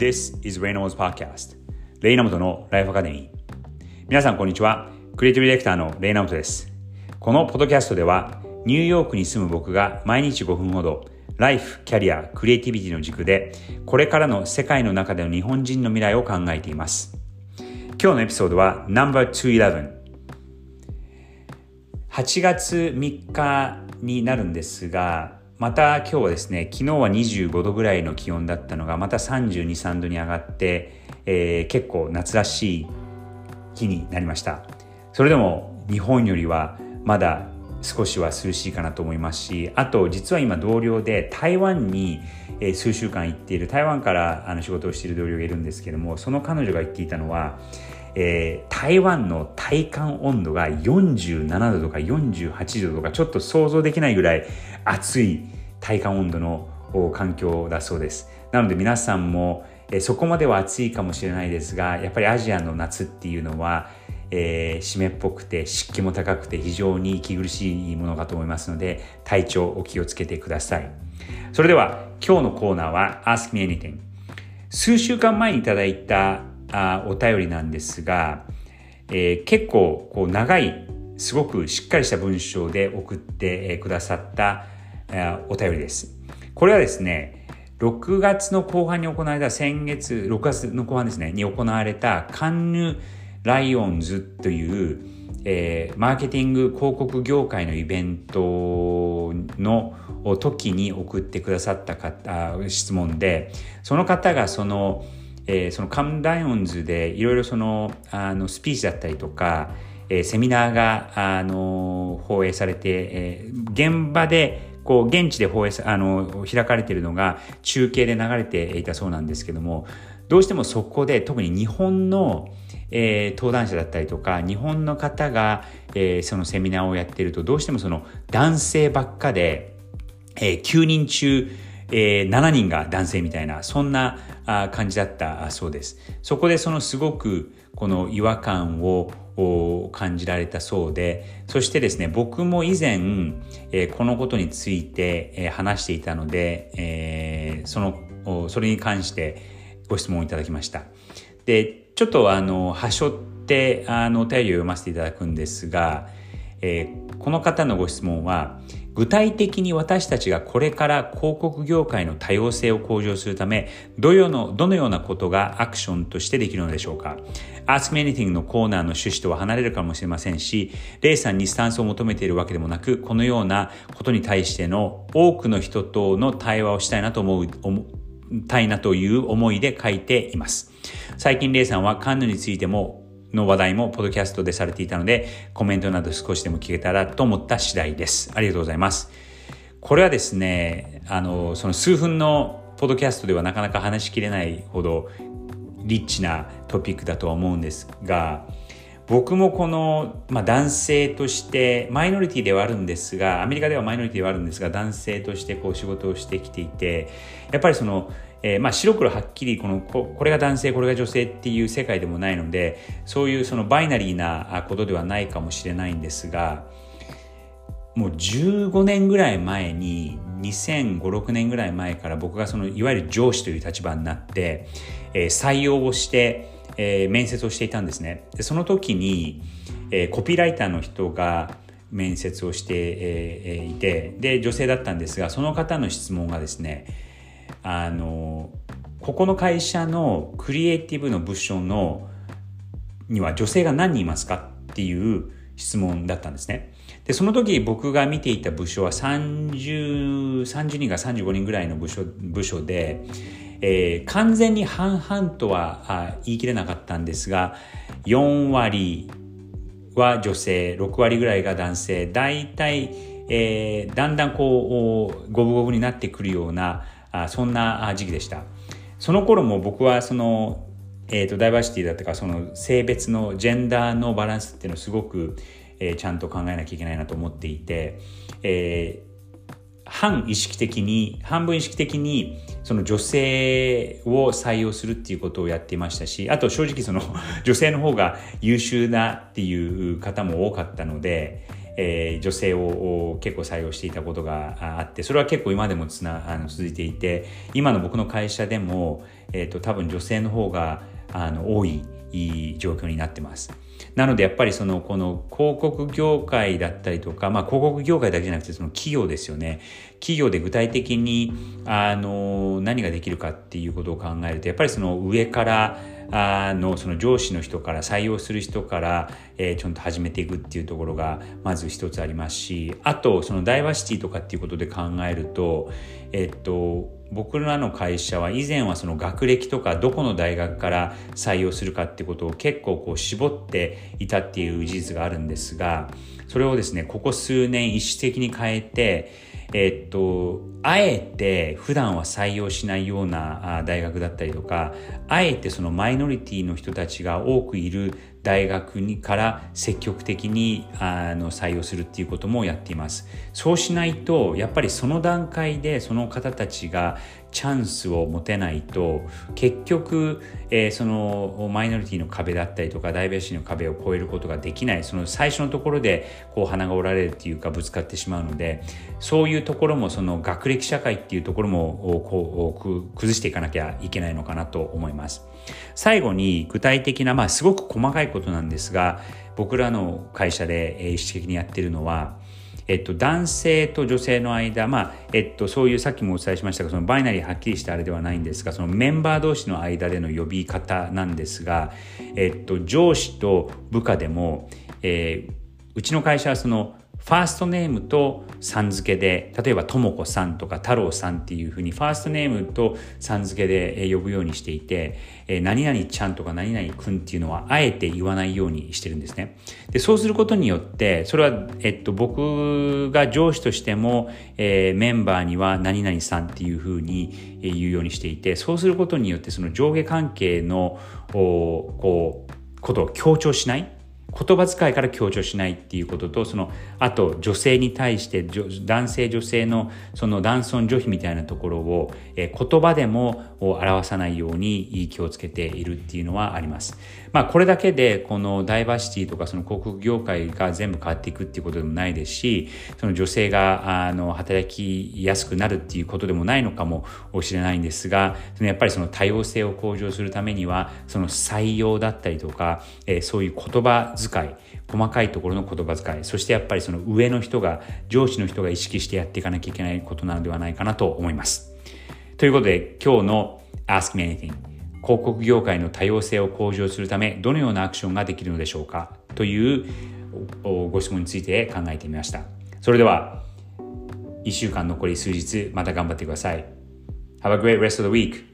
This is Reynolds Podcast. レイナモトのライフアカデミー皆さんこんにちは。クリエイティブディレクターのレイナモトです。このポッドキャストではニューヨークに住む僕が毎日5分ほどライフ、キャリア、クリエイティビティの軸でこれからの世界の中での日本人の未来を考えています。今日のエピソードは No.211 8月3日になるんですがまた今日はですね、昨日は25度ぐらいの気温だったのが、また32、3度に上がって、えー、結構夏らしい日になりました。それでも日本よりはまだ少しは涼しいかなと思いますし、あと実は今同僚で台湾に数週間行っている、台湾からあの仕事をしている同僚がいるんですけども、その彼女が言っていたのは、えー、台湾の体感温度が47度とか48度とかちょっと想像できないぐらい暑い体感温度の環境だそうです。なので皆さんも、えー、そこまでは暑いかもしれないですがやっぱりアジアの夏っていうのは、えー、湿っぽくて湿気も高くて非常に息苦しいものかと思いますので体調お気をつけてください。それでは今日のコーナーは Ask Me Anything 数週間前にいただいたあお便りなんですが、えー、結構こう長いすごくしっかりした文章で送ってくださったお便りです。これはですね、6月の後半に行われた先月、6月の後半ですね、に行われたカンヌライオンズという、えー、マーケティング広告業界のイベントの時に送ってくださった方質問でその方がそのえー、そのカムダイオンズでいろいろそのあのスピーチだったりとか、えー、セミナーがあの放映されて、えー、現場でこう現地で放映あの開かれているのが中継で流れていたそうなんですけどもどうしてもそこで特に日本の、えー、登壇者だったりとか日本の方が、えー、そのセミナーをやっているとどうしてもその男性ばっかで、えー、9人中えー、7人が男性みたいな、そんな感じだったそうです。そこでそのすごくこの違和感を感じられたそうで、そしてですね、僕も以前、えー、このことについて、え、話していたので、えー、その、それに関してご質問をいただきました。で、ちょっとあの、はしょって、あの、お便りを読ませていただくんですが、え、この方のご質問は、具体的に私たちがこれから広告業界の多様性を向上するため、どのどのようなことがアクションとしてできるのでしょうか ?Ask Me Anything のコーナーの趣旨とは離れるかもしれませんし、レイさんにスタンスを求めているわけでもなく、このようなことに対しての多くの人との対話をしたいなと思う、たいなという思いで書いています。最近レイさんはカンヌについてもの話題もポッドキャストでされていたので、コメントなど少しでも聞けたらと思った次第です。ありがとうございます。これはですね、あの、その数分のポッドキャストではなかなか話しきれないほどリッチなトピックだとは思うんですが、僕もこの、まあ、男性としてマイノリティではあるんですがアメリカではマイノリティではあるんですが男性としてこう仕事をしてきていてやっぱりそのえー、まあ白黒はっきりこのここれが男性これが女性っていう世界でもないのでそういうそのバイナリーなことではないかもしれないんですがもう15年ぐらい前に2005、6年ぐらい前から僕がそのいわゆる上司という立場になって、えー、採用をして、えー、面接をしていたんですね。でその時に、えー、コピーライターの人が面接をして、えー、いてで女性だったんですがその方の質問がですねあのここの会社のクリエイティブの部署のには女性が何人いますかっていう質問だったんですね。で、その時僕が見ていた部署は30、30人が35人ぐらいの部署部署で、えー、完全に半々とは言い切れなかったんですが、4割は女性、6割ぐらいが男性、大体、えー、だんだんこう、五分五分になってくるような、あそんな時期でした。その頃も僕はその、えーと、ダイバーシティだとかその性別のジェンダーのバランスっていうのをすごく、えー、ちゃんと考えなきゃいけないなと思っていて、えー、半意識的に半分意識的にその女性を採用するっていうことをやっていましたしあと正直その女性の方が優秀だっていう方も多かったので、えー、女性を結構採用していたことがあってそれは結構今でもつなあの続いていて今の僕の会社でも、えーと、多分女性の方があの多い状況になってます。なのでやっぱりそのこの広告業界だったりとか、まあ、広告業界だけじゃなくてその企業ですよね企業で具体的にあの何ができるかっていうことを考えるとやっぱりその上からあのその上司の人から採用する人から、えー、ちゃんと始めていくっていうところがまず一つありますしあとそのダイバーシティとかっていうことで考えるとえっと僕らの会社は以前はその学歴とかどこの大学から採用するかってことを結構こう絞っていたっていう事実があるんですがそれをですねここ数年意識的に変えてえっと、あえて普段は採用しないような大学だったりとか、あえてそのマイノリティの人たちが多くいる大学にから積極的にあの採用するっていうこともやっています。そうしないと、やっぱりその段階でその方たちがチャンスを持てないと、結局、えー、そのマイノリティの壁だったりとか、ダイベーシティの壁を越えることができない、その最初のところでこう鼻が折られるっていうかぶつかってしまうので、そういうところもその学歴社会っていうところもこう崩していかなきゃいけないのかなと思います。最後に具体的な、まあすごく細かいことなんですが、僕らの会社で意識的にやってるのは、えっと、男性と女性の間、まあえっと、そういうさっきもお伝えしましたがそのバイナリーはっきりしたあれではないんですがそのメンバー同士の間での呼び方なんですが、えっと、上司と部下でも、えー、うちの会社はそのファーストネームとさん付けで例えばともこさんとか太郎さんっていうふうにファーストネームとさん付けで呼ぶようにしていて、何々ちゃんとか何々くんっていうのはあえて言わないようにしてるんですね。でそうすることによってそれは、えっと、僕が上司としても、えー、メンバーには何々さんっていうふうに言うようにしていてそうすることによってその上下関係のこうことを強調しない言葉遣いから強調しないっていうこととそのあと女性に対して男性女性のその男尊女卑みたいなところを、え言葉でも表さないように気をつけているっていうのはあります。まあこれだけでこのダイバーシティとかその広告業界が全部変わっていくっていうことでもないですしその女性があの働きやすくなるっていうことでもないのかもしれないんですがそのやっぱりその多様性を向上するためにはその採用だったりとか、えそういう言葉遣い細かいところの言葉遣いそしてやっぱりその上の人が上司の人が意識してやっていかなきゃいけないことなのではないかなと思います。ということで今日の Ask Me Anything 広告業界の多様性を向上するためどのようなアクションができるのでしょうか？というご質問について考えてみました。それでは1週間残り数日また頑張ってください。Have a great rest of the week!